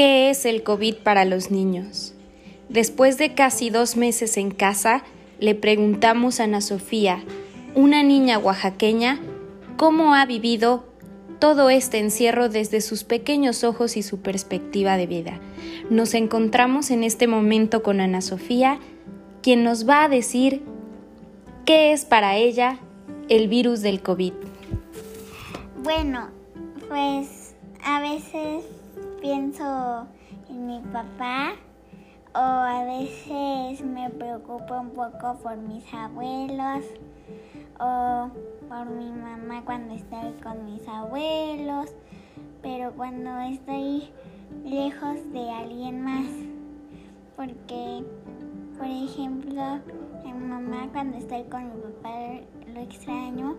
¿Qué es el COVID para los niños? Después de casi dos meses en casa, le preguntamos a Ana Sofía, una niña oaxaqueña, cómo ha vivido todo este encierro desde sus pequeños ojos y su perspectiva de vida. Nos encontramos en este momento con Ana Sofía, quien nos va a decir qué es para ella el virus del COVID. Bueno, pues a veces pienso en mi papá o a veces me preocupo un poco por mis abuelos o por mi mamá cuando estoy con mis abuelos, pero cuando estoy lejos de alguien más, porque por ejemplo mi mamá cuando estoy con mi papá lo extraño